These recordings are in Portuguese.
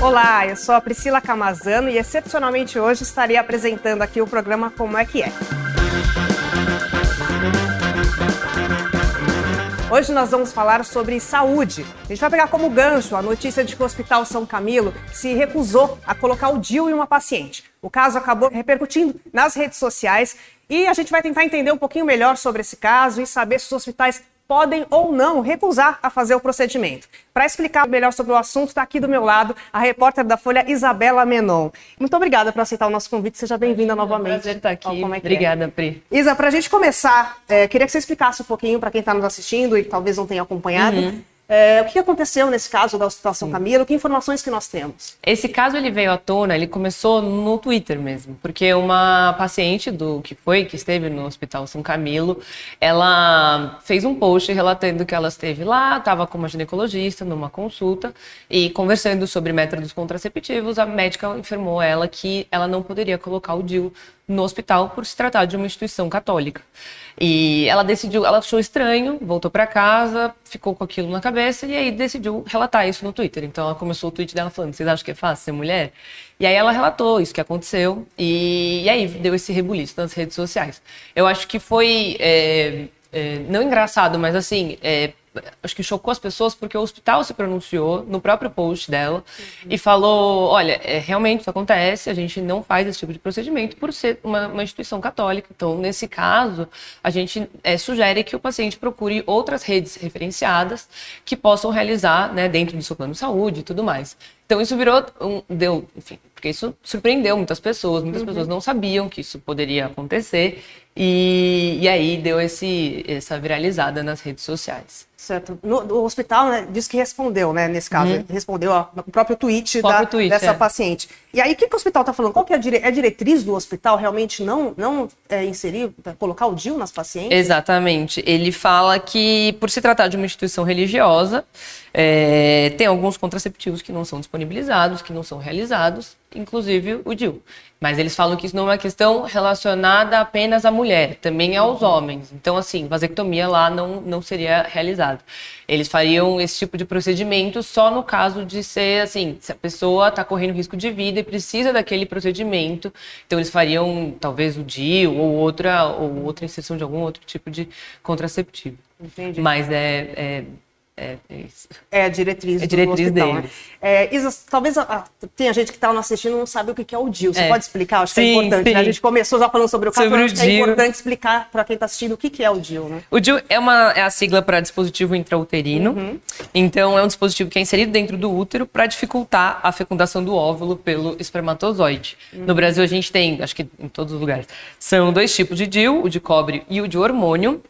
Olá, eu sou a Priscila Camazano e excepcionalmente hoje estarei apresentando aqui o programa Como é que é. Hoje nós vamos falar sobre saúde. A gente vai pegar como gancho a notícia de que o Hospital São Camilo se recusou a colocar o DIU em uma paciente. O caso acabou repercutindo nas redes sociais e a gente vai tentar entender um pouquinho melhor sobre esse caso e saber se os hospitais podem ou não recusar a fazer o procedimento. Para explicar melhor sobre o assunto, está aqui do meu lado a repórter da Folha Isabela Menon. Muito obrigada por aceitar o nosso convite. Seja bem-vinda novamente. Prazer estar aqui. É obrigada, é. Pri. Isa, para a gente começar, é, queria que você explicasse um pouquinho para quem está nos assistindo e talvez não tenha acompanhado. Uhum é, o que aconteceu nesse caso da Hospital São Camilo? Que informações que nós temos? Esse caso ele veio à tona, ele começou no Twitter mesmo, porque uma paciente do que foi, que esteve no Hospital São Camilo, ela fez um post relatando que ela esteve lá, estava com uma ginecologista numa consulta e conversando sobre métodos contraceptivos, a médica informou ela que ela não poderia colocar o DIU no hospital por se tratar de uma instituição católica. E ela decidiu, ela achou estranho, voltou para casa, ficou com aquilo na cabeça e aí decidiu relatar isso no Twitter. Então ela começou o tweet dela falando: "Vocês acham que é fácil ser mulher?" E aí ela relatou isso que aconteceu e, e aí deu esse rebuliço nas redes sociais. Eu acho que foi é, é, não engraçado, mas assim, é, acho que chocou as pessoas porque o hospital se pronunciou no próprio post dela uhum. e falou: olha, é, realmente isso acontece, a gente não faz esse tipo de procedimento por ser uma, uma instituição católica. Então, nesse caso, a gente é, sugere que o paciente procure outras redes referenciadas que possam realizar né, dentro do seu plano de saúde e tudo mais. Então isso virou um, deu, enfim, porque isso surpreendeu muitas pessoas, muitas uhum. pessoas não sabiam que isso poderia acontecer e, e aí deu esse, essa viralizada nas redes sociais. Certo. No, o hospital né, disse que respondeu, né, nesse caso. Uhum. Respondeu ao próprio tweet, próprio da, tweet dessa é. paciente. E aí, o que, que o hospital está falando? Qual que é a, dire... é a, diretriz do hospital realmente não, não é, inserir, colocar o DIU nas pacientes? Exatamente. Ele fala que, por se tratar de uma instituição religiosa, é, tem alguns contraceptivos que não são disponibilizados, que não são realizados, inclusive o DIU. Mas eles falam que isso não é uma questão relacionada apenas à mulher, também aos homens. Então, assim, vasectomia lá não, não seria realizada. Eles fariam esse tipo de procedimento só no caso de ser, assim, se a pessoa está correndo risco de vida e precisa daquele procedimento. Então, eles fariam talvez o DIU ou outra, ou outra inserção de algum outro tipo de contraceptivo. Entendi. Mas é, é é, é isso. É a diretriz, é diretriz do hospital, deles. Né? É, Isa, talvez a, tenha gente que está nos assistindo e não sabe o que é o DIL. Você é. pode explicar? Acho sim, que é importante. Né? A gente começou já falando sobre o caso, sobre acho o que é importante explicar para quem está assistindo o que é o DIL. Né? O DIL é, uma, é a sigla para dispositivo intrauterino. Uhum. Então, é um dispositivo que é inserido dentro do útero para dificultar a fecundação do óvulo pelo espermatozoide. Uhum. No Brasil, a gente tem, acho que em todos os lugares, são dois tipos de DIL, o de cobre e o de hormônio.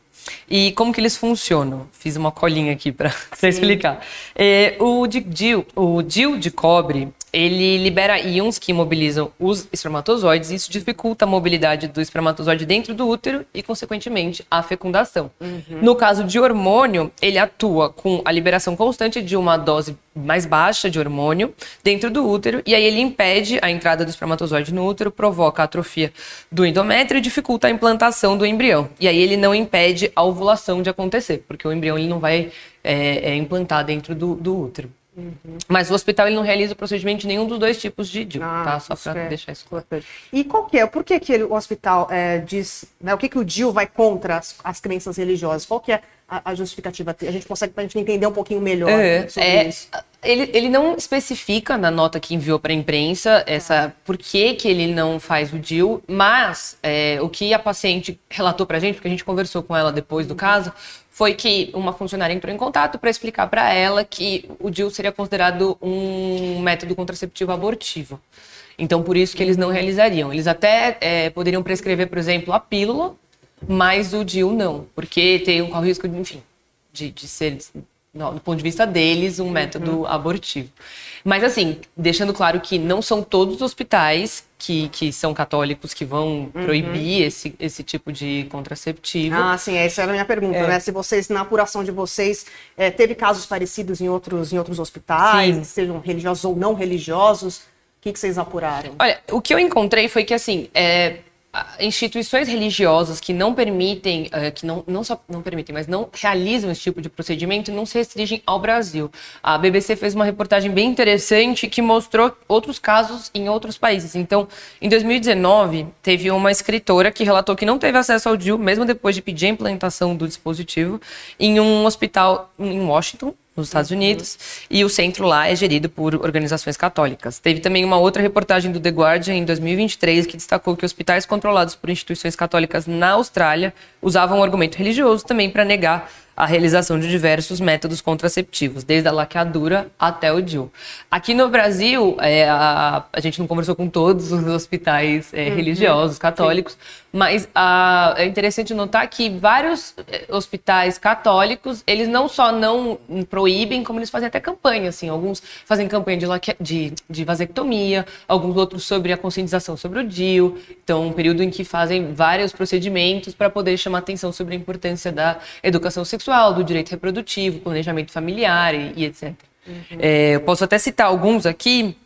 E como que eles funcionam? Fiz uma colinha aqui para explicar. É, o, DIL, o DIL de cobre, ele libera íons que imobilizam os espermatozoides e isso dificulta a mobilidade do espermatozoide dentro do útero e, consequentemente, a fecundação. Uhum. No caso de hormônio, ele atua com a liberação constante de uma dose mais baixa de hormônio dentro do útero e aí ele impede a entrada do espermatozoide no útero, provoca a atrofia do endométrio e dificulta a implantação do embrião. E aí ele não impede a ovulação de acontecer, porque o embrião ele não vai é, é, implantar dentro do, do útero. Uhum. Mas o hospital ele não realiza o procedimento de nenhum dos dois tipos de DIU, ah, tá? Só para é deixar isso claro. E qual que é? Por que, que ele, o hospital é, diz, né, o que, que o DIU vai contra as, as crenças religiosas? Qual que é a, a justificativa? A gente consegue, para a gente entender um pouquinho melhor é, sobre é, isso. Ele, ele não especifica na nota que enviou para a imprensa essa por que, que ele não faz o DIU, mas é, o que a paciente relatou para a gente, porque a gente conversou com ela depois do uhum. caso, foi que uma funcionária entrou em contato para explicar para ela que o DIU seria considerado um método contraceptivo abortivo. Então, por isso que eles não realizariam. Eles até é, poderiam prescrever, por exemplo, a pílula, mas o DIU não, porque tem um risco, de, enfim, de, de ser do ponto de vista deles, um método uhum. abortivo. Mas, assim, deixando claro que não são todos os hospitais que, que são católicos que vão uhum. proibir esse, esse tipo de contraceptivo. Ah, sim, essa era a minha pergunta, é. né? Se vocês, na apuração de vocês, é, teve casos parecidos em outros, em outros hospitais, sim. sejam religiosos ou não religiosos, o que, que vocês apuraram? Olha, o que eu encontrei foi que, assim, é, instituições religiosas que não permitem, uh, que não, não só não permitem, mas não realizam esse tipo de procedimento, não se restringem ao Brasil. A BBC fez uma reportagem bem interessante que mostrou outros casos em outros países. Então, em 2019, teve uma escritora que relatou que não teve acesso ao DIU, mesmo depois de pedir a implantação do dispositivo, em um hospital em Washington, nos Estados Unidos, e o centro lá é gerido por organizações católicas. Teve também uma outra reportagem do The Guardian em 2023 que destacou que hospitais controlados por instituições católicas na Austrália usavam um argumento religioso também para negar a realização de diversos métodos contraceptivos, desde a laqueadura até o DIU. Aqui no Brasil, é, a, a, gente não conversou com todos os hospitais é, uhum. religiosos, católicos, Sim. mas a, é interessante notar que vários é, hospitais católicos, eles não só não proíbem, como eles fazem até campanha, assim, alguns fazem campanha de, laque, de, de vasectomia, alguns outros sobre a conscientização sobre o DIU, então um período em que fazem vários procedimentos para poder chamar atenção sobre a importância da educação sexual sexual, do direito reprodutivo, planejamento familiar e, e etc. Uhum. É, eu posso até citar alguns aqui.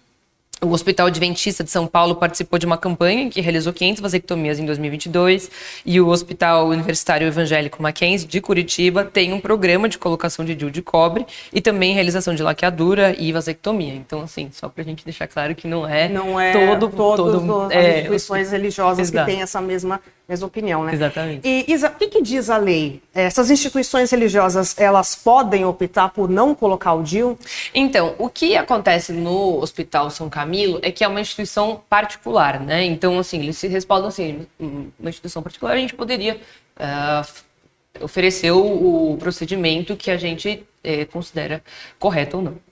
O Hospital Adventista de São Paulo participou de uma campanha que realizou 500 vasectomias em 2022 e o Hospital Universitário Evangélico Mackenzie de Curitiba tem um programa de colocação de DIU de cobre e também realização de laqueadura e vasectomia. Então, assim, só para a gente deixar claro que não é, não é todo, todas todo, as é, instituições religiosas exato. que têm essa mesma mesma opinião, né? Exatamente. E Isa, o que, que, diz a lei? Essas instituições religiosas, elas podem optar por não colocar o DIU? Então, o que acontece no Hospital São Camilo é que é uma instituição particular, né? Então, assim, eles se respaldam assim, uma instituição particular, a gente poderia uh, oferecer o, o, procedimento que a gente uh, considera correto ou não.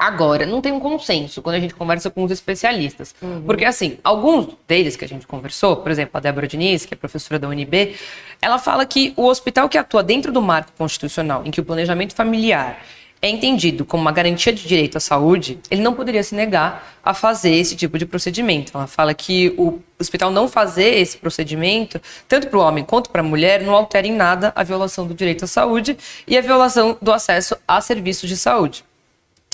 Agora, não tem um consenso quando a gente conversa com os especialistas. Uhum. Porque, assim, alguns deles que a gente conversou, por exemplo, a Débora Diniz, que é professora da UNB, ela fala que o hospital que atua dentro do marco constitucional, em que o planejamento familiar é entendido como uma garantia de direito à saúde, ele não poderia se negar a fazer esse tipo de procedimento. Ela fala que o hospital não fazer esse procedimento, tanto para o homem quanto para a mulher, não altera em nada a violação do direito à saúde e a violação do acesso a serviços de saúde.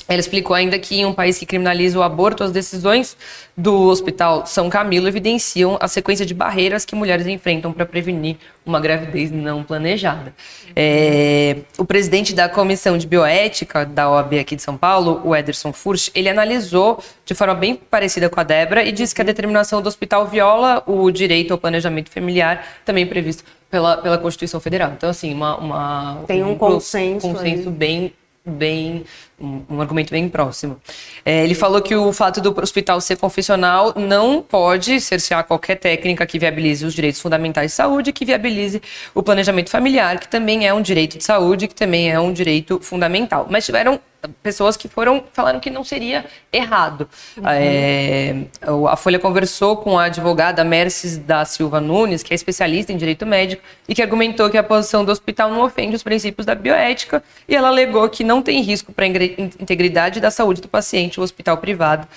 Ela explicou ainda que em um país que criminaliza o aborto, as decisões do Hospital São Camilo evidenciam a sequência de barreiras que mulheres enfrentam para prevenir uma gravidez não planejada. É, o presidente da Comissão de Bioética da OAB aqui de São Paulo, o Ederson Furch, ele analisou de forma bem parecida com a Débora e disse que a determinação do hospital viola o direito ao planejamento familiar, também previsto pela, pela Constituição Federal. Então, assim, uma, uma tem um, um consenso, consenso bem bem um, um argumento bem próximo. É, ele falou que o fato do hospital ser confessional não pode cercear qualquer técnica que viabilize os direitos fundamentais de saúde, que viabilize o planejamento familiar, que também é um direito de saúde, que também é um direito fundamental. Mas tiveram pessoas que foram falaram que não seria errado. Uhum. É, a Folha conversou com a advogada Merces da Silva Nunes, que é especialista em direito médico, e que argumentou que a posição do hospital não ofende os princípios da bioética, e ela alegou que não tem risco para a integridade da saúde do paciente o hospital privado.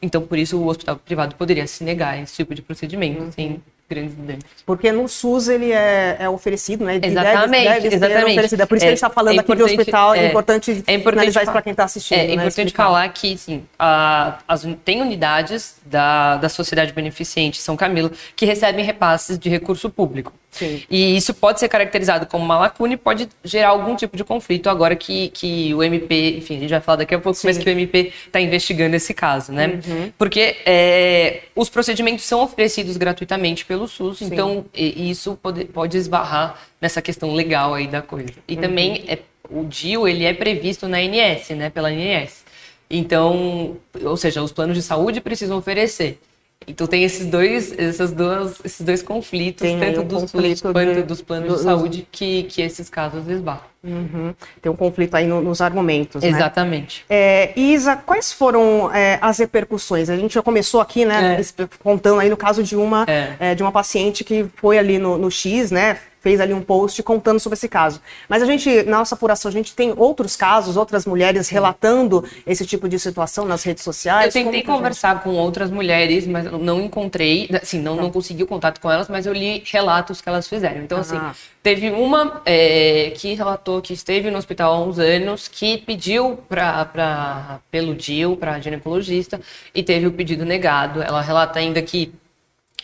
Então, por isso, o hospital privado poderia se negar a esse tipo de procedimento, uhum. sem grandes. Porque no SUS ele é, é oferecido, né? Exatamente, deve, deve exatamente. Oferecido. É por isso é, que a gente está falando é aqui de hospital, é, é importante, é importante isso para quem está assistindo. É, é importante falar que, sim, a, as, tem unidades da, da Sociedade Beneficente São Camilo que recebem repasses de recurso público. Sim. E isso pode ser caracterizado como uma lacuna e pode gerar algum tipo de conflito agora que, que o MP, enfim, a gente vai falar daqui a pouco, Sim. mas que o MP está investigando esse caso, né? Uhum. Porque é, os procedimentos são oferecidos gratuitamente pelo SUS, Sim. então isso pode, pode esbarrar nessa questão legal aí da coisa. E uhum. também é, o DIU, ele é previsto na ANS, né, pela ANS. Então, ou seja, os planos de saúde precisam oferecer. Então tem esses dois, essas duas, esses dois conflitos, tem tanto um dos conflito quanto de, dos planos do, de saúde, que, que esses casos esbarram. Uhum. Tem um conflito aí no, nos argumentos. Né? Exatamente. Né? É, Isa, quais foram é, as repercussões? A gente já começou aqui, né, é. contando aí no caso de uma, é. É, de uma paciente que foi ali no, no X, né, fez ali um post contando sobre esse caso. Mas a gente, na nossa apuração, a gente tem outros casos, outras mulheres relatando esse tipo de situação nas redes sociais? Eu tentei conversar gente... com outras mulheres, mas não encontrei, assim, não, tá. não consegui o contato com elas, mas eu li relatos que elas fizeram. Então, assim, ah. assim, teve uma é, que relatou que esteve no hospital há uns anos, que pediu pra, pra, pelo DIL, para ginecologista, e teve o pedido negado. Ela relata ainda que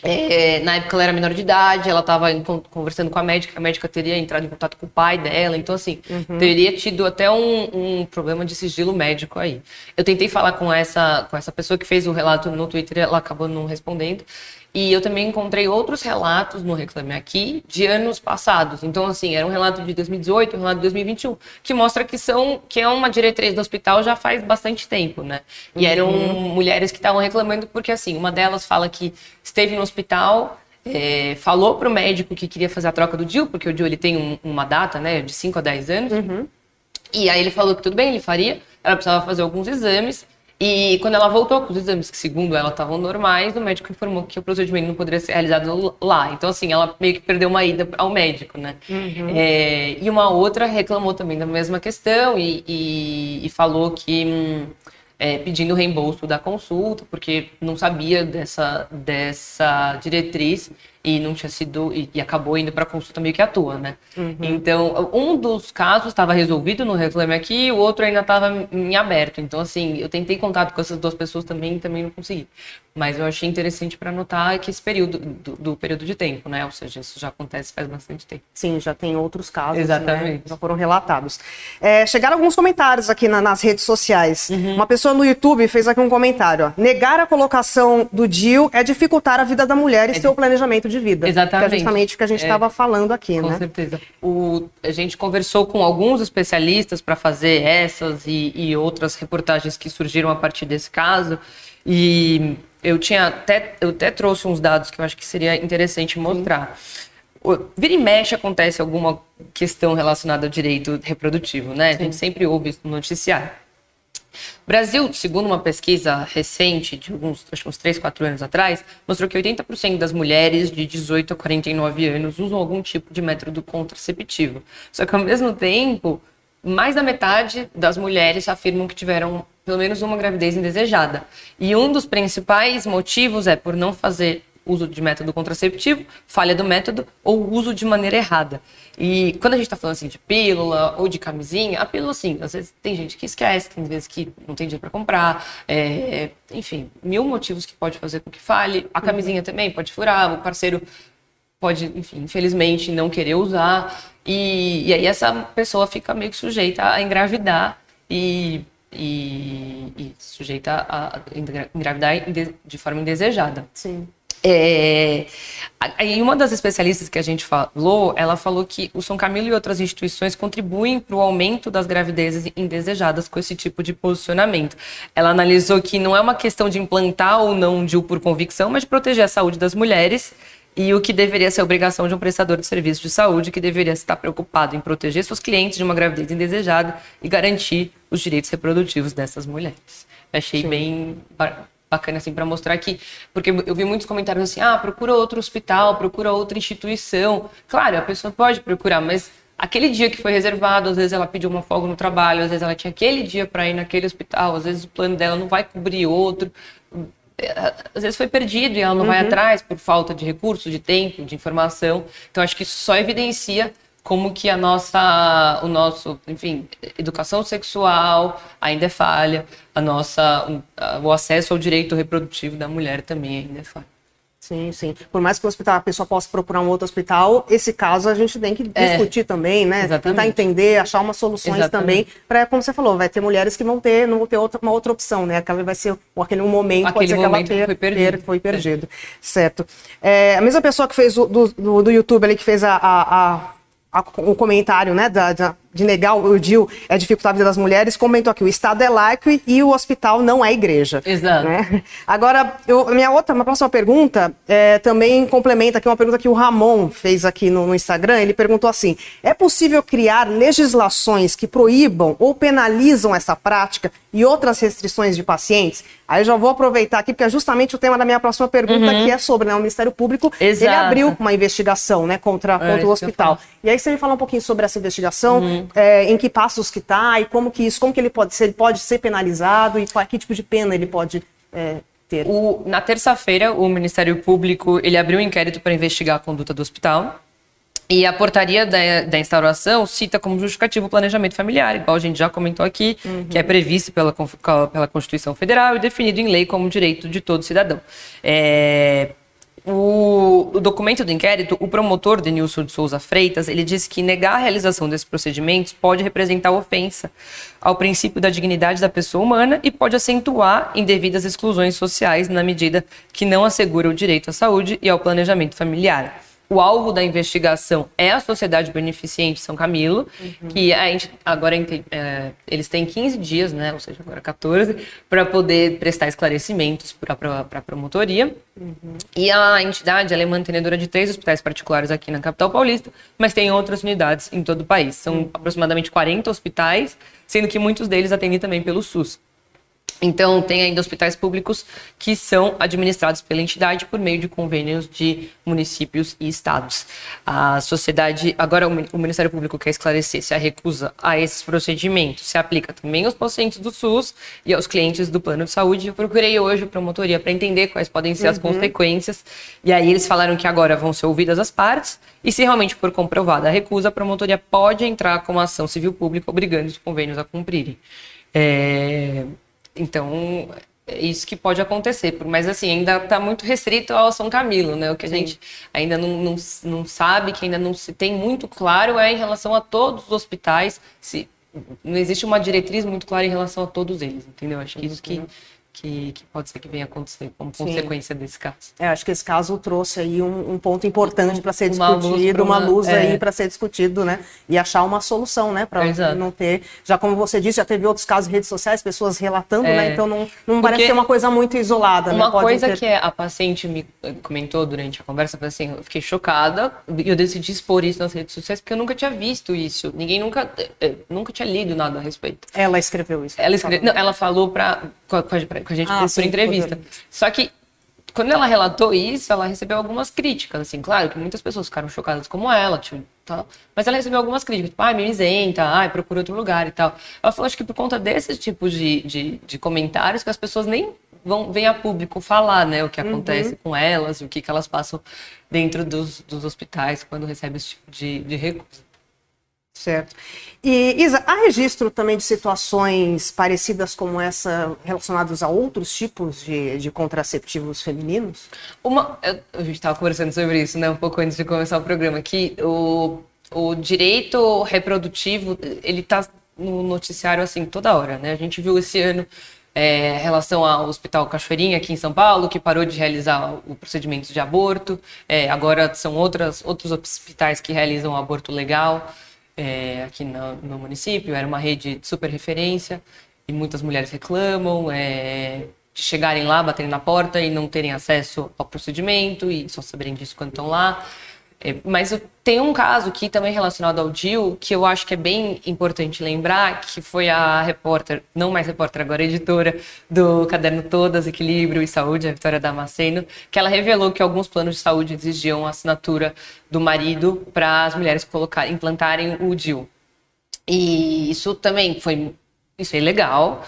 É, na época ela era menor de idade, ela estava conversando com a médica, a médica teria entrado em contato com o pai dela, então assim, uhum. teria tido até um, um, problema de sigilo médico aí. Eu tentei falar com essa, com essa pessoa que fez o relato no Twitter, ela acabou não respondendo. E eu também encontrei outros relatos no Reclame Aqui de anos passados. Então, assim, era um relato de 2018, um relato de 2021, que mostra que são que é uma diretriz do hospital já faz bastante tempo, né? E uhum. eram mulheres que estavam reclamando porque, assim, uma delas fala que esteve no hospital, é, falou para o médico que queria fazer a troca do DIL, porque o DIL ele tem um, uma data, né, de 5 a 10 anos. Uhum. E aí ele falou que tudo bem, ele faria, ela precisava fazer alguns exames. E quando ela voltou com os exames, que segundo ela estavam normais, o médico informou que o procedimento não poderia ser realizado lá. Então, assim, ela meio que perdeu uma ida ao médico, né? Uhum. É, e uma outra reclamou também da mesma questão e, e, e falou que. Hum, é, pedindo reembolso da consulta, porque não sabia dessa, dessa diretriz e não tinha sido e, e acabou indo para consulta meio que à toa, né? Uhum. Então, um dos casos estava resolvido no Reclame Aqui, o outro ainda estava em aberto. Então, assim, eu tentei contato com essas duas pessoas também e também não consegui. Mas eu achei interessante para notar que esse período do, do, período de tempo, né? Ou seja, isso já acontece faz bastante tempo. Sim, já tem outros casos, né? Exatamente. Né? Já foram relatados. É, chegaram alguns comentários aqui na, nas redes sociais. Uhum. Uma pessoa no YouTube fez aqui um comentário: ó, negar a colocação do DIL é dificultar a vida da mulher e é seu de... planejamento de vida. Exatamente. Que é justamente o que a gente estava é, falando aqui, com né? Com certeza. O, a gente conversou com alguns especialistas para fazer essas e, e outras reportagens que surgiram a partir desse caso. E eu tinha até, eu até trouxe uns dados que eu acho que seria interessante mostrar. Sim. Vira e mexe acontece alguma questão relacionada ao direito reprodutivo, né? Sim. A gente sempre ouve isso no noticiário. Brasil, segundo uma pesquisa recente, de alguns, acho que uns 3, 4 anos atrás, mostrou que 80% das mulheres de 18 a 49 anos usam algum tipo de método contraceptivo. Só que, ao mesmo tempo, mais da metade das mulheres afirmam que tiveram pelo menos uma gravidez indesejada. E um dos principais motivos é por não fazer uso de método contraceptivo, falha do método ou uso de maneira errada. E quando a gente está falando assim de pílula ou de camisinha, a pílula, assim, às vezes tem gente que esquece, tem vezes que não tem dinheiro para comprar, é, enfim, mil motivos que pode fazer com que falhe. A camisinha também pode furar, o parceiro pode, enfim, infelizmente não querer usar. E, e aí essa pessoa fica meio que sujeita a engravidar e e, e sujeita a engravidar de forma indesejada. Sim. É, em uma das especialistas que a gente falou, ela falou que o São Camilo e outras instituições contribuem para o aumento das gravidezes indesejadas com esse tipo de posicionamento. Ela analisou que não é uma questão de implantar ou não DIU por convicção, mas de proteger a saúde das mulheres e o que deveria ser obrigação de um prestador de serviço de saúde, que deveria estar preocupado em proteger seus clientes de uma gravidez indesejada e garantir os direitos reprodutivos dessas mulheres. achei Sim. bem bacana assim para mostrar que porque eu vi muitos comentários assim ah procura outro hospital procura outra instituição claro a pessoa pode procurar mas aquele dia que foi reservado às vezes ela pediu uma folga no trabalho às vezes ela tinha aquele dia para ir naquele hospital às vezes o plano dela não vai cobrir outro às vezes foi perdido e ela não uhum. vai atrás por falta de recursos, de tempo, de informação. Então acho que isso só evidencia como que a nossa, o nosso, enfim, educação sexual ainda é falha, a nossa, o acesso ao direito reprodutivo da mulher também ainda é falha. Sim, sim. Por mais que o hospital, a pessoa possa procurar um outro hospital, esse caso a gente tem que é, discutir também, né? Exatamente. Tentar entender, achar umas soluções exatamente. também, para como você falou, vai ter mulheres que vão ter, não vão ter outra, uma outra opção, né? Aquela vai ser aquele momento, aquele pode ser momento que ela ter, foi perdido. Foi perdido. É. Certo. É, a mesma pessoa que fez o, do, do, do YouTube ali, que fez a, a, a, a o comentário, né, da, da de negar o DIL é dificultar a vida das mulheres, comentou aqui, o Estado é laico e o hospital não é igreja. Exato. Né? Agora, eu, minha outra, uma próxima pergunta é, também complementa aqui uma pergunta que o Ramon fez aqui no, no, Instagram, ele perguntou assim, é possível criar legislações que proíbam ou penalizam essa prática e outras restrições de pacientes? Aí eu já vou aproveitar aqui, porque é justamente o tema da minha próxima pergunta, uhum. que é sobre né, o Ministério Público, Exato. ele abriu uma investigação né, contra, é, contra o hospital. E aí você me fala um pouquinho sobre essa investigação, uhum é, em que passos que está e como que isso, como que ele pode ser, ele pode ser penalizado e qual, que tipo de pena ele pode é, ter. O, na terça-feira, o Ministério Público ele abriu um inquérito para investigar a conduta do hospital. E a portaria da, da, instauração cita como justificativo o planejamento familiar, igual a gente já comentou aqui, uhum. que é previsto pela, pela Constituição Federal e definido em lei como direito de todo cidadão. É, o, o, documento do inquérito, o promotor Denilson de Souza Freitas, ele disse que negar a realização desses procedimentos pode representar ofensa ao princípio da dignidade da pessoa humana e pode acentuar indevidas exclusões sociais na medida que não assegura o direito à saúde e ao planejamento familiar. O alvo da investigação é a Sociedade Beneficente São Camilo, uhum. que a gente, agora é, eles têm 15 dias, né, ou seja, agora 14, para poder prestar esclarecimentos para a promotoria. Uhum. E a entidade é mantenedora de três hospitais particulares aqui na capital paulista, mas tem outras unidades em todo o país. São uhum. aproximadamente 40 hospitais, sendo que muitos deles atendem também pelo SUS. Então, tem ainda hospitais públicos que são administrados pela entidade por meio de convênios de municípios e estados. A sociedade, agora o Ministério Público quer esclarecer se a recusa a esses procedimentos se aplica também aos pacientes do SUS e aos clientes do plano de saúde. Eu procurei hoje a promotoria para entender quais podem ser uhum. as consequências. E aí eles falaram que agora vão ser ouvidas as partes e se realmente for comprovada a recusa, a promotoria pode entrar com uma ação civil pública obrigando os convênios a cumprirem. É... Então, é isso que pode acontecer. Mas, assim, ainda está muito restrito ao São Camilo, né? O que a Sim. gente ainda não, não, não sabe, que ainda não se tem muito claro é em relação a todos os hospitais. Se, não existe uma diretriz muito clara em relação a todos eles, entendeu? Acho que isso que uhum que, que pode ser que venha acontecer como Sim. consequência desse caso. É, acho que esse caso trouxe aí um, um ponto importante para ser uma discutido, luz uma, uma luz é. aí para ser discutido, né? E achar uma solução, né? Para não ter. Já como você disse, já teve outros casos em redes sociais, pessoas relatando, né? é. né? Então não, não parece ser uma coisa muito isolada. Uma né? coisa ter... que a paciente me comentou durante a conversa foi assim: eu fiquei chocada e eu decidi expor isso nas redes sociais porque eu nunca tinha visto isso. Ninguém nunca, eh, nunca tinha lido nada a respeito. Ela escreveu isso. Ela, escreve... não, ela falou para com a gente ah, por, sim, entrevista. Só que quando ela relatou isso, ela recebeu algumas críticas, assim, claro que muitas pessoas ficaram chocadas como ela, tipo, tal, mas ela recebeu algumas críticas, tipo, ai, me isenta, ai, procura outro lugar e tal. Ela falou, acho que por conta desses tipos de, de, de comentários que as pessoas nem vão vêm a público falar, né, o que acontece uhum. com elas, o que, que elas passam dentro dos, dos hospitais quando recebem esse tipo de, de recurso. Certo. E, Isa, há registro também de situações parecidas como essa relacionadas a outros tipos de, de contraceptivos femininos? Uma, a gente estava conversando sobre isso, né, um pouco antes de começar o programa, que o, o direito reprodutivo, ele está no noticiário, assim, toda hora, né? A gente viu esse ano é, relação ao Hospital Cachoeirinha aqui em São Paulo, que parou de realizar o procedimento de aborto. É, agora são outras, outros hospitais que realizam o aborto legal é, aqui no, no, município, era uma rede de super referência e muitas mulheres reclamam é, de chegarem lá, baterem na porta e não terem acesso ao procedimento e só saberem disso quando estão lá. É, mas tem um caso aqui também relacionado ao DIL que eu acho que é bem importante lembrar, que foi a repórter, não mais repórter, agora editora do Caderno Todas, Equilíbrio e Saúde, a Vitória Damasceno, que ela revelou que alguns planos de saúde exigiam a assinatura do marido para as mulheres colocar, implantarem o DIL. E isso também foi isso é legal,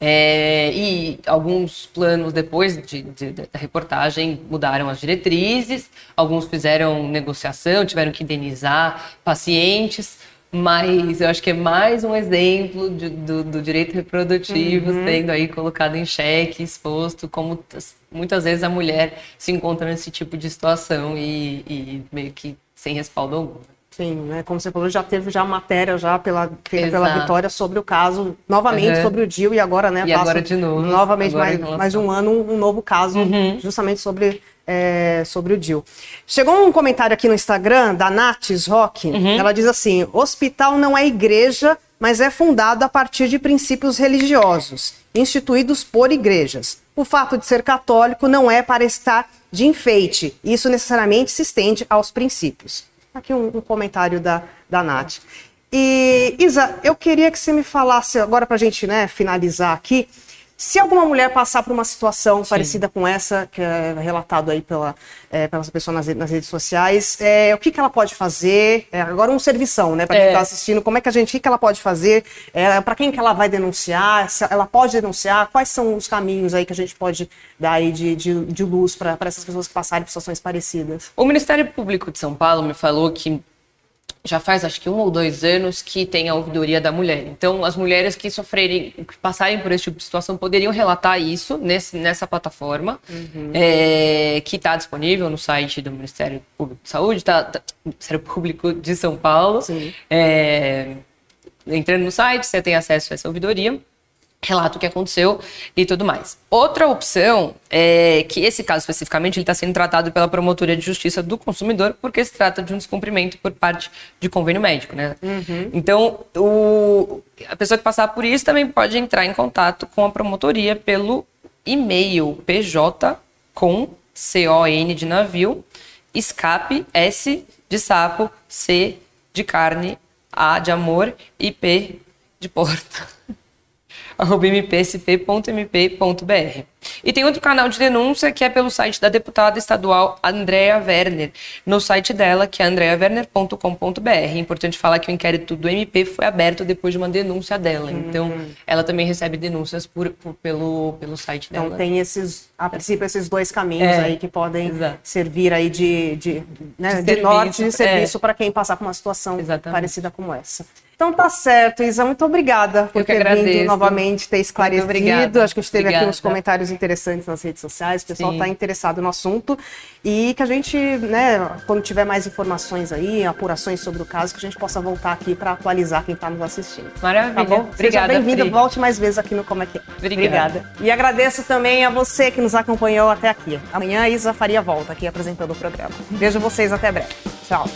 é, e alguns planos depois de, de, da reportagem mudaram as diretrizes, alguns fizeram negociação, tiveram que indenizar pacientes, mas eu acho que é mais um exemplo de, do, do, direito reprodutivo uhum. sendo aí colocado em xeque, exposto, como muitas vezes a mulher se encontra nesse tipo de situação e, e meio que sem respaldo algum. Sim, né? Como você falou, já teve já matéria já pela, feita pela Vitória sobre o caso, novamente uhum. sobre o DIL e agora, né? E agora de novo. Novamente, mais, mais um ano, um novo caso, uhum. justamente sobre, é, sobre o DIL. Chegou um comentário aqui no Instagram da Nates Rock, uhum. ela diz assim, hospital não é igreja, mas é fundado a partir de princípios religiosos, instituídos por igrejas. O fato de ser católico não é para estar de enfeite, isso necessariamente se estende aos princípios. Aqui um, um comentário da, da Nath. E, Isa, eu queria que você me falasse, agora para a gente né, finalizar aqui, se alguma mulher passar por uma situação Sim. parecida com essa, que é relatado aí pela, é, pela pessoa nas, nas redes sociais, é, o que, que ela pode fazer? É, agora um servição, né? Para quem está é. assistindo, como é que a gente, o que, que ela pode fazer? É, para quem que ela vai denunciar? Se ela pode denunciar? Quais são os caminhos aí que a gente pode dar aí de, de, de luz para essas pessoas que passarem por situações parecidas? O Ministério Público de São Paulo me falou que já faz acho que um ou dois anos que tem a ouvidoria da mulher. Então, as mulheres que sofrerem, que passarem por esse tipo de situação, poderiam relatar isso nesse, nessa plataforma, uhum. é, que está disponível no site do Ministério Público de Saúde, tá, tá Ministério Público de São Paulo. É, entrando no site, você tem acesso a essa ouvidoria relato o que aconteceu e tudo mais. Outra opção é que esse caso especificamente está sendo tratado pela Promotoria de Justiça do Consumidor porque se trata de um descumprimento por parte de convênio médico, né? Uhum. Então, o, a pessoa que passar por isso também pode entrar em contato com a promotoria pelo e-mail pj com C-O-N de navio, escape, S de sapo, C de carne, A de amor e P de porta mpsp.mp.br. E tem outro canal de denúncia que é pelo site da deputada estadual Andrea Werner, no site dela, que é andreawerner.com.br. É importante falar que o inquérito do MP foi aberto depois de uma denúncia dela. Uhum. Então, ela também recebe denúncias por, por, pelo, pelo site então, dela. Então, tem esses, a princípio, esses dois caminhos é, aí que podem exato. servir aí de, de, né, de, de norte de serviço é. para quem passar por uma situação Exatamente. parecida como essa. Então tá certo, Isa, muito obrigada por ter vindo novamente, ter esclarecido. Acho que a gente teve obrigada. aqui uns comentários interessantes nas redes sociais, o pessoal está interessado no assunto. E que a gente, né, quando tiver mais informações aí, apurações sobre o caso, que a gente possa voltar aqui para atualizar quem está nos assistindo. Maravilha. Tá bom? Obrigada. Seja bem-vindo, volte mais vezes aqui no Como é que é. Obrigada. obrigada. E agradeço também a você que nos acompanhou até aqui. Amanhã a Isa Faria volta aqui apresentando o programa. Vejo vocês até breve. Tchau.